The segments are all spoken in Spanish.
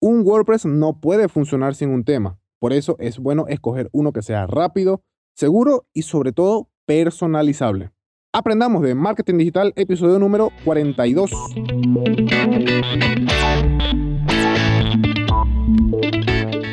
Un WordPress no puede funcionar sin un tema. Por eso es bueno escoger uno que sea rápido, seguro y sobre todo personalizable. Aprendamos de marketing digital, episodio número 42.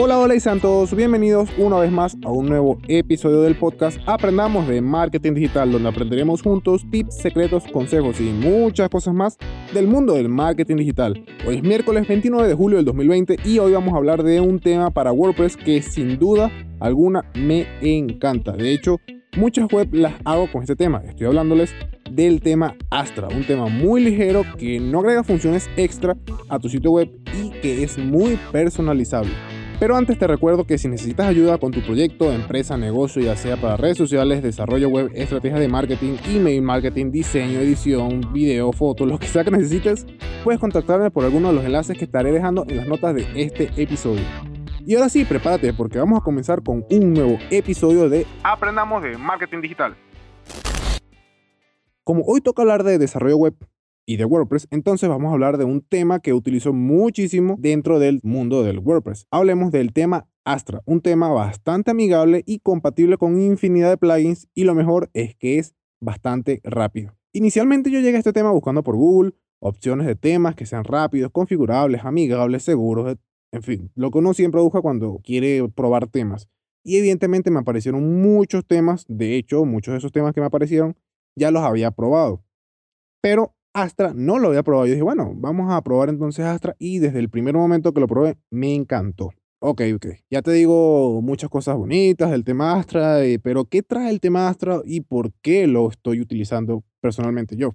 Hola, hola y sean todos bienvenidos una vez más a un nuevo episodio del podcast Aprendamos de Marketing Digital, donde aprenderemos juntos tips, secretos, consejos y muchas cosas más del mundo del marketing digital. Hoy es miércoles 29 de julio del 2020 y hoy vamos a hablar de un tema para WordPress que sin duda alguna me encanta. De hecho, muchas web las hago con este tema. Estoy hablándoles del tema Astra, un tema muy ligero que no agrega funciones extra a tu sitio web y que es muy personalizable. Pero antes te recuerdo que si necesitas ayuda con tu proyecto, empresa, negocio, ya sea para redes sociales, desarrollo web, estrategia de marketing, email marketing, diseño, edición, video, foto, lo que sea que necesites, puedes contactarme por alguno de los enlaces que estaré dejando en las notas de este episodio. Y ahora sí, prepárate porque vamos a comenzar con un nuevo episodio de Aprendamos de Marketing Digital. Como hoy toca hablar de desarrollo web, y de WordPress, entonces vamos a hablar de un tema que utilizo muchísimo dentro del mundo del WordPress. Hablemos del tema Astra, un tema bastante amigable y compatible con infinidad de plugins y lo mejor es que es bastante rápido. Inicialmente yo llegué a este tema buscando por Google opciones de temas que sean rápidos, configurables, amigables, seguros, en fin, lo que uno siempre busca cuando quiere probar temas. Y evidentemente me aparecieron muchos temas, de hecho muchos de esos temas que me aparecieron ya los había probado. Pero Astra no lo había probado. Yo dije, bueno, vamos a probar entonces Astra y desde el primer momento que lo probé me encantó. Ok, ok. Ya te digo muchas cosas bonitas del tema Astra, eh, pero ¿qué trae el tema Astra y por qué lo estoy utilizando personalmente yo?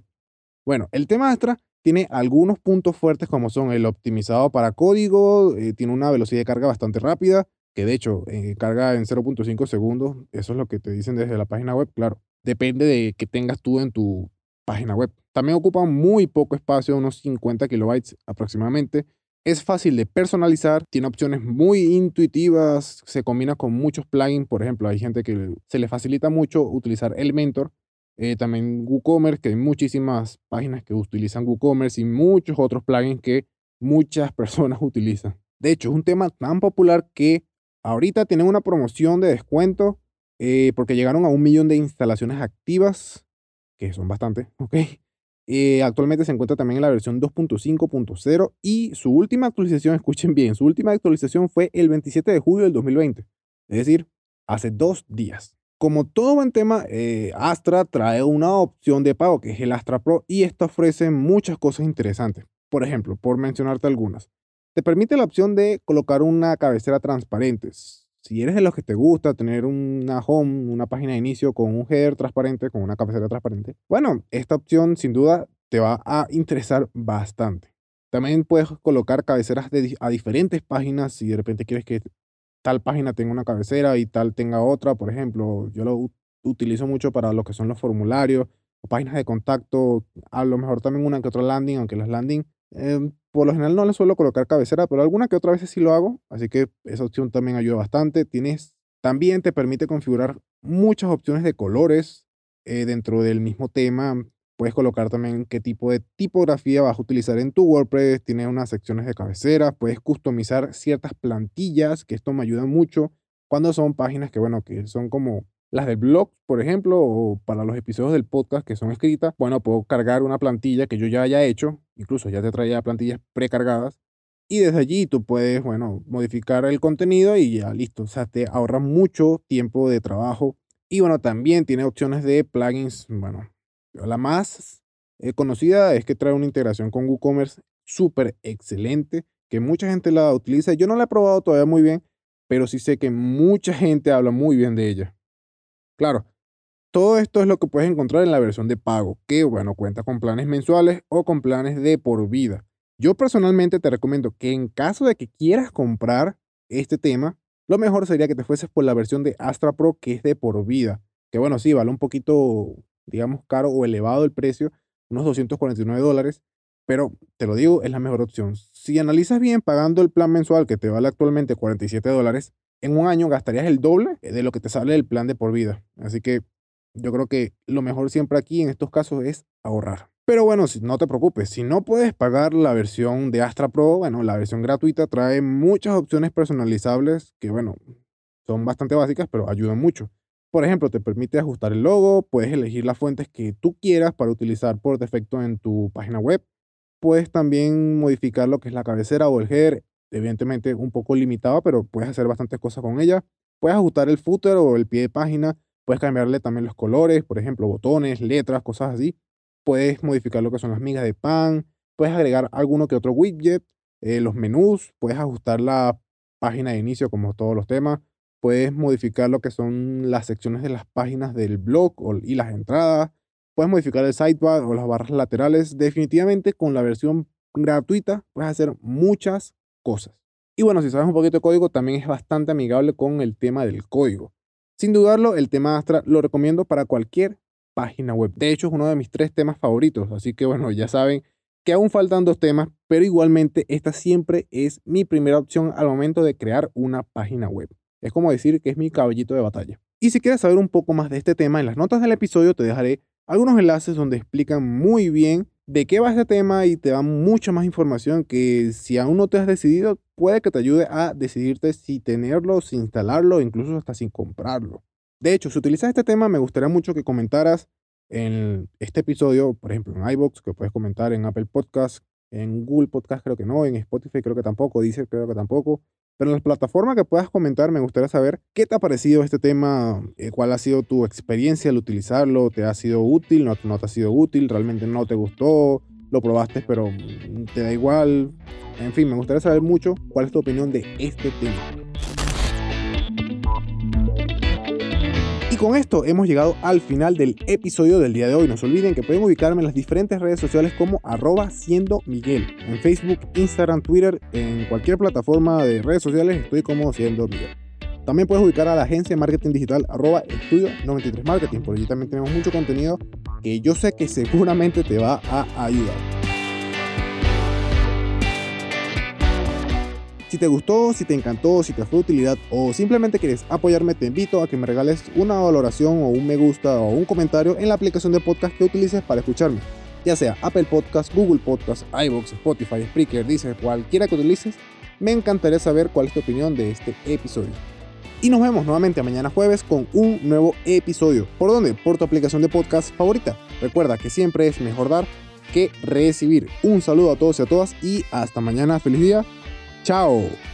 Bueno, el tema Astra tiene algunos puntos fuertes como son el optimizado para código, eh, tiene una velocidad de carga bastante rápida, que de hecho eh, carga en 0.5 segundos, eso es lo que te dicen desde la página web, claro. Depende de que tengas tú en tu página web. También ocupa muy poco espacio, unos 50 kilobytes aproximadamente. Es fácil de personalizar, tiene opciones muy intuitivas, se combina con muchos plugins. Por ejemplo, hay gente que se le facilita mucho utilizar Elementor. Eh, también WooCommerce, que hay muchísimas páginas que utilizan WooCommerce y muchos otros plugins que muchas personas utilizan. De hecho, es un tema tan popular que ahorita tienen una promoción de descuento eh, porque llegaron a un millón de instalaciones activas que son bastante, ¿ok? Eh, actualmente se encuentra también en la versión 2.5.0 y su última actualización, escuchen bien, su última actualización fue el 27 de julio del 2020, es decir, hace dos días. Como todo buen tema, eh, Astra trae una opción de pago que es el Astra Pro y esto ofrece muchas cosas interesantes. Por ejemplo, por mencionarte algunas, te permite la opción de colocar una cabecera transparente si eres de los que te gusta tener una home, una página de inicio con un header transparente, con una cabecera transparente, bueno, esta opción sin duda te va a interesar bastante. También puedes colocar cabeceras a diferentes páginas si de repente quieres que tal página tenga una cabecera y tal tenga otra. Por ejemplo, yo lo utilizo mucho para lo que son los formularios o páginas de contacto. A lo mejor también una que otra landing, aunque las landing Em, por lo general no le suelo colocar cabecera, pero alguna que otra vez sí lo hago, así que esa opción también ayuda bastante. Tienes, también te permite configurar muchas opciones de colores eh, dentro del mismo tema. Puedes colocar también qué tipo de tipografía vas a utilizar en tu WordPress. Tiene unas secciones de cabecera. Puedes customizar ciertas plantillas, que esto me ayuda mucho cuando son páginas que, bueno, que son como las de blog, por ejemplo, o para los episodios del podcast que son escritas, bueno, puedo cargar una plantilla que yo ya haya hecho, incluso ya te traía plantillas precargadas, y desde allí tú puedes, bueno, modificar el contenido y ya listo, o sea, te ahorra mucho tiempo de trabajo. Y bueno, también tiene opciones de plugins, bueno, la más eh, conocida es que trae una integración con WooCommerce súper excelente, que mucha gente la utiliza. Yo no la he probado todavía muy bien, pero sí sé que mucha gente habla muy bien de ella. Claro, todo esto es lo que puedes encontrar en la versión de pago, que bueno, cuenta con planes mensuales o con planes de por vida. Yo personalmente te recomiendo que en caso de que quieras comprar este tema, lo mejor sería que te fueses por la versión de Astra Pro que es de por vida. Que bueno, sí, vale un poquito, digamos, caro o elevado el precio, unos 249 dólares, pero te lo digo, es la mejor opción. Si analizas bien pagando el plan mensual que te vale actualmente 47 dólares, en un año gastarías el doble de lo que te sale el plan de por vida. Así que yo creo que lo mejor siempre aquí en estos casos es ahorrar. Pero bueno, no te preocupes, si no puedes pagar la versión de Astra Pro, bueno, la versión gratuita trae muchas opciones personalizables que, bueno, son bastante básicas, pero ayudan mucho. Por ejemplo, te permite ajustar el logo, puedes elegir las fuentes que tú quieras para utilizar por defecto en tu página web. Puedes también modificar lo que es la cabecera o el header, evidentemente un poco limitado, pero puedes hacer bastantes cosas con ella. Puedes ajustar el footer o el pie de página, puedes cambiarle también los colores, por ejemplo, botones, letras, cosas así puedes modificar lo que son las migas de pan, puedes agregar alguno que otro widget, eh, los menús, puedes ajustar la página de inicio como todos los temas, puedes modificar lo que son las secciones de las páginas del blog y las entradas, puedes modificar el sidebar o las barras laterales. Definitivamente con la versión gratuita puedes hacer muchas cosas. Y bueno, si sabes un poquito de código, también es bastante amigable con el tema del código. Sin dudarlo, el tema Astra lo recomiendo para cualquier página web. De hecho, es uno de mis tres temas favoritos, así que bueno, ya saben que aún faltan dos temas, pero igualmente esta siempre es mi primera opción al momento de crear una página web. Es como decir que es mi caballito de batalla. Y si quieres saber un poco más de este tema, en las notas del episodio te dejaré algunos enlaces donde explican muy bien de qué va este tema y te dan mucha más información que si aún no te has decidido, puede que te ayude a decidirte si tenerlo, si instalarlo, incluso hasta sin comprarlo. De hecho, si utilizas este tema, me gustaría mucho que comentaras en este episodio, por ejemplo, en iBox, que puedes comentar en Apple Podcast, en Google Podcast creo que no, en Spotify creo que tampoco, Deezer creo que tampoco. Pero en las plataformas que puedas comentar, me gustaría saber qué te ha parecido este tema, eh, cuál ha sido tu experiencia al utilizarlo, te ha sido útil, no, no te ha sido útil, realmente no te gustó, lo probaste pero te da igual. En fin, me gustaría saber mucho cuál es tu opinión de este tema. Y con esto hemos llegado al final del episodio del día de hoy. No se olviden que pueden ubicarme en las diferentes redes sociales como arroba siendo Miguel. En Facebook, Instagram, Twitter, en cualquier plataforma de redes sociales estoy como siendo Miguel. También puedes ubicar a la agencia de marketing digital arroba estudio 93 marketing. Por allí también tenemos mucho contenido que yo sé que seguramente te va a ayudar. Si te gustó, si te encantó, si te fue de utilidad o simplemente quieres apoyarme, te invito a que me regales una valoración o un me gusta o un comentario en la aplicación de podcast que utilices para escucharme. Ya sea Apple Podcast, Google Podcast, iVoox, Spotify, Spreaker, Deezer, cualquiera que utilices, me encantaría saber cuál es tu opinión de este episodio. Y nos vemos nuevamente mañana jueves con un nuevo episodio. ¿Por dónde? Por tu aplicación de podcast favorita. Recuerda que siempre es mejor dar que recibir. Un saludo a todos y a todas y hasta mañana. Feliz día. Tchau!